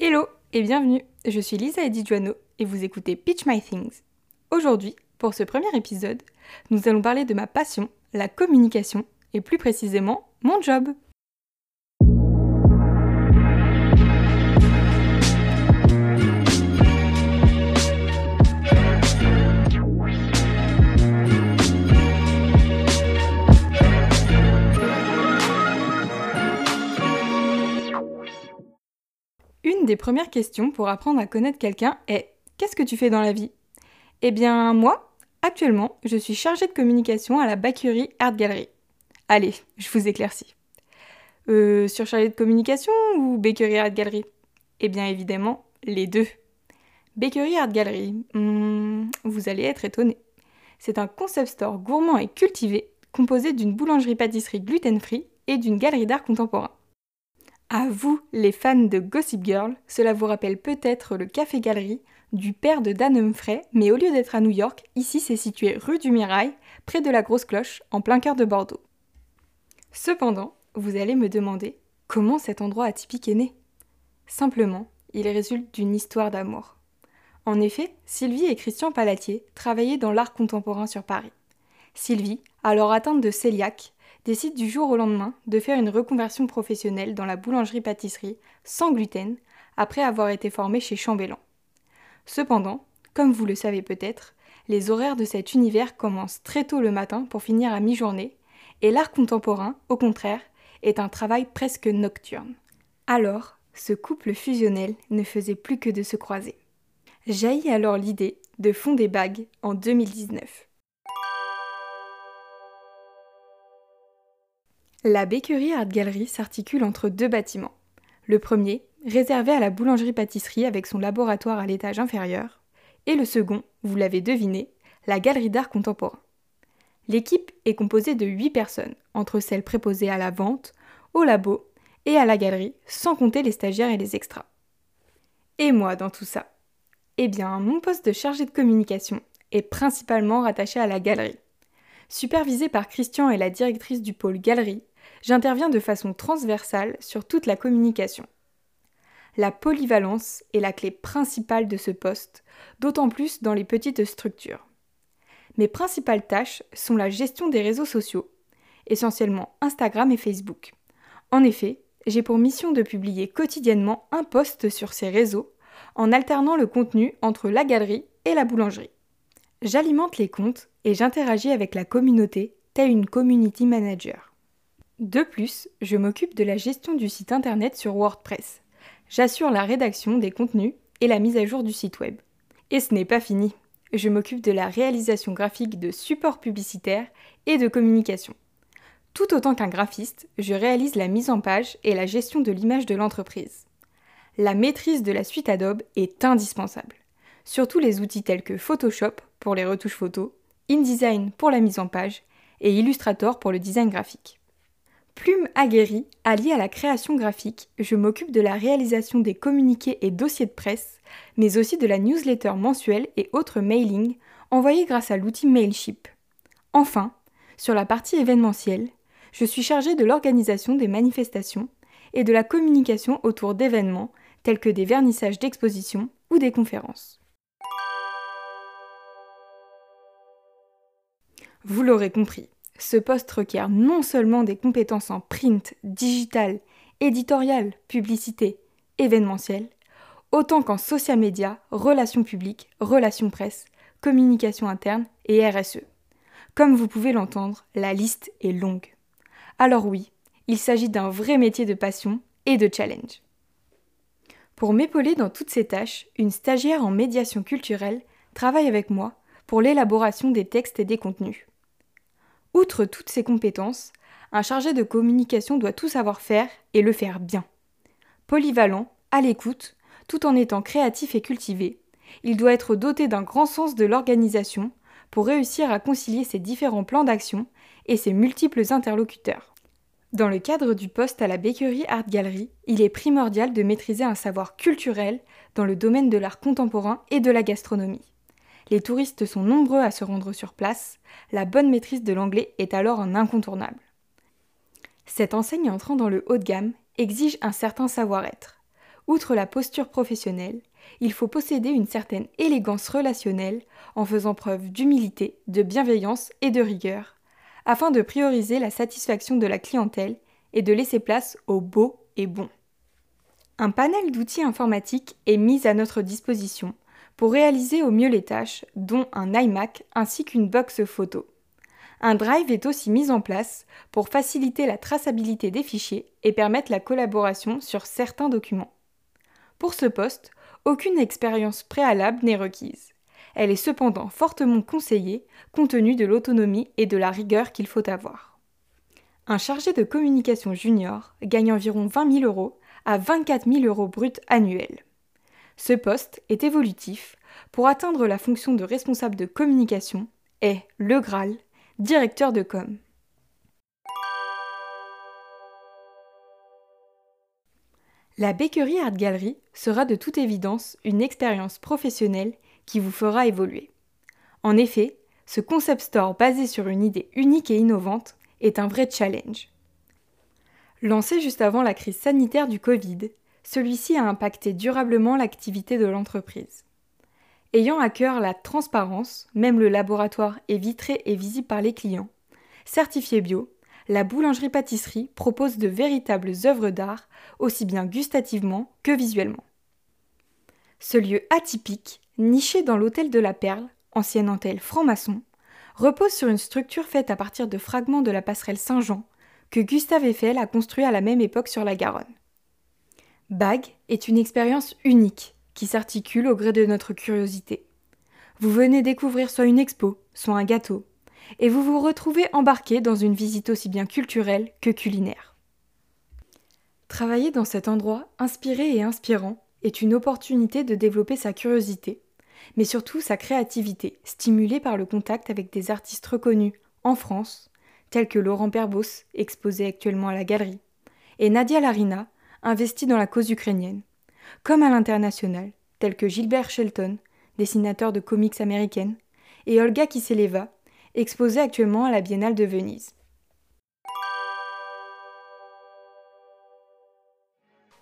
Hello et bienvenue, je suis Lisa Edijuano et vous écoutez Pitch My Things. Aujourd'hui, pour ce premier épisode, nous allons parler de ma passion, la communication, et plus précisément mon job. Des premières questions pour apprendre à connaître quelqu'un est Qu'est-ce que tu fais dans la vie? Eh bien, moi, actuellement, je suis chargée de communication à la Bakery Art Gallery. Allez, je vous éclaircis. Euh, sur chargée de communication ou Bakery Art Gallery? Eh bien, évidemment, les deux. Bakery Art Gallery, hmm, vous allez être étonné. C'est un concept store gourmand et cultivé composé d'une boulangerie-pâtisserie gluten-free et d'une galerie d'art contemporain. À vous, les fans de Gossip Girl, cela vous rappelle peut-être le Café Galerie du père de Dan Humphrey, mais au lieu d'être à New York, ici c'est situé rue du Mirail, près de la Grosse Cloche, en plein cœur de Bordeaux. Cependant, vous allez me demander comment cet endroit atypique est né. Simplement, il résulte d'une histoire d'amour. En effet, Sylvie et Christian Palatier travaillaient dans l'art contemporain sur Paris. Sylvie, alors atteinte de cœliaque, décide du jour au lendemain de faire une reconversion professionnelle dans la boulangerie-pâtisserie sans gluten après avoir été formée chez Chambellan. Cependant, comme vous le savez peut-être, les horaires de cet univers commencent très tôt le matin pour finir à mi-journée, et l'art contemporain, au contraire, est un travail presque nocturne. Alors, ce couple fusionnel ne faisait plus que de se croiser. Jaillit alors l'idée de fonder bagues en 2019. La Bakery Art Gallery s'articule entre deux bâtiments. Le premier, réservé à la boulangerie-pâtisserie avec son laboratoire à l'étage inférieur, et le second, vous l'avez deviné, la galerie d'art contemporain. L'équipe est composée de 8 personnes, entre celles préposées à la vente, au labo et à la galerie, sans compter les stagiaires et les extras. Et moi dans tout ça? Eh bien, mon poste de chargé de communication est principalement rattaché à la galerie. Supervisé par Christian et la directrice du pôle galerie, j'interviens de façon transversale sur toute la communication. La polyvalence est la clé principale de ce poste, d'autant plus dans les petites structures. Mes principales tâches sont la gestion des réseaux sociaux, essentiellement Instagram et Facebook. En effet, j'ai pour mission de publier quotidiennement un post sur ces réseaux, en alternant le contenu entre la galerie et la boulangerie. J'alimente les comptes et j'interagis avec la communauté, tel une community manager. De plus, je m'occupe de la gestion du site internet sur WordPress. J'assure la rédaction des contenus et la mise à jour du site web. Et ce n'est pas fini. Je m'occupe de la réalisation graphique de supports publicitaires et de communication. Tout autant qu'un graphiste, je réalise la mise en page et la gestion de l'image de l'entreprise. La maîtrise de la suite Adobe est indispensable. Surtout les outils tels que Photoshop pour les retouches photos, InDesign pour la mise en page et Illustrator pour le design graphique. Plume aguerrie, alliée à la création graphique, je m'occupe de la réalisation des communiqués et dossiers de presse, mais aussi de la newsletter mensuelle et autres mailings envoyés grâce à l'outil Mailship. Enfin, sur la partie événementielle, je suis chargée de l'organisation des manifestations et de la communication autour d'événements tels que des vernissages d'expositions ou des conférences. Vous l'aurez compris, ce poste requiert non seulement des compétences en print, digital, éditorial, publicité, événementiel, autant qu'en social media, relations publiques, relations presse, communication interne et RSE. Comme vous pouvez l'entendre, la liste est longue. Alors oui, il s'agit d'un vrai métier de passion et de challenge. Pour m'épauler dans toutes ces tâches, une stagiaire en médiation culturelle travaille avec moi pour l'élaboration des textes et des contenus. Outre toutes ces compétences, un chargé de communication doit tout savoir faire et le faire bien. Polyvalent, à l'écoute, tout en étant créatif et cultivé, il doit être doté d'un grand sens de l'organisation pour réussir à concilier ses différents plans d'action et ses multiples interlocuteurs. Dans le cadre du poste à la Bakery Art Gallery, il est primordial de maîtriser un savoir culturel dans le domaine de l'art contemporain et de la gastronomie. Les touristes sont nombreux à se rendre sur place, la bonne maîtrise de l'anglais est alors un incontournable. Cette enseigne entrant dans le haut de gamme exige un certain savoir-être. outre la posture professionnelle, il faut posséder une certaine élégance relationnelle en faisant preuve d'humilité, de bienveillance et de rigueur, afin de prioriser la satisfaction de la clientèle et de laisser place au beau et bon. Un panel d'outils informatiques est mis à notre disposition pour réaliser au mieux les tâches, dont un iMac ainsi qu'une box photo. Un drive est aussi mis en place pour faciliter la traçabilité des fichiers et permettre la collaboration sur certains documents. Pour ce poste, aucune expérience préalable n'est requise. Elle est cependant fortement conseillée compte tenu de l'autonomie et de la rigueur qu'il faut avoir. Un chargé de communication junior gagne environ 20 000 euros à 24 000 euros bruts annuels. Ce poste est évolutif pour atteindre la fonction de responsable de communication est le Graal directeur de com. La Bakery Art Gallery sera de toute évidence une expérience professionnelle qui vous fera évoluer. En effet, ce concept store basé sur une idée unique et innovante est un vrai challenge. Lancé juste avant la crise sanitaire du Covid, celui-ci a impacté durablement l'activité de l'entreprise. Ayant à cœur la transparence, même le laboratoire est vitré et visible par les clients. Certifié bio, la boulangerie-pâtisserie propose de véritables œuvres d'art, aussi bien gustativement que visuellement. Ce lieu atypique, niché dans l'hôtel de la Perle, ancienne antenne franc-maçon, repose sur une structure faite à partir de fragments de la passerelle Saint-Jean que Gustave Eiffel a construit à la même époque sur la Garonne. Bag est une expérience unique qui s'articule au gré de notre curiosité. Vous venez découvrir soit une expo, soit un gâteau, et vous vous retrouvez embarqué dans une visite aussi bien culturelle que culinaire. Travailler dans cet endroit inspiré et inspirant est une opportunité de développer sa curiosité, mais surtout sa créativité, stimulée par le contact avec des artistes reconnus en France, tels que Laurent Perbos, exposé actuellement à la galerie, et Nadia Larina, investie dans la cause ukrainienne, comme à l'international, tels que Gilbert Shelton, dessinateur de comics américaines, et Olga Kiseleva, exposée actuellement à la Biennale de Venise.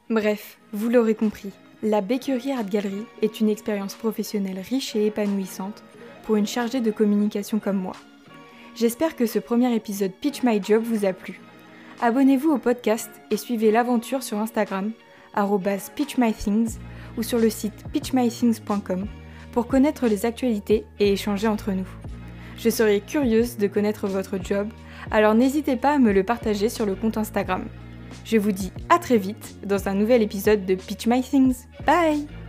Bref, vous l'aurez compris, la Bakery Art Gallery est une expérience professionnelle riche et épanouissante pour une chargée de communication comme moi. J'espère que ce premier épisode Pitch My Job vous a plu. Abonnez-vous au podcast et suivez l'aventure sur Instagram pitchmythings ou sur le site pitchmythings.com pour connaître les actualités et échanger entre nous. Je serai curieuse de connaître votre job, alors n'hésitez pas à me le partager sur le compte Instagram. Je vous dis à très vite dans un nouvel épisode de Pitch My Things. Bye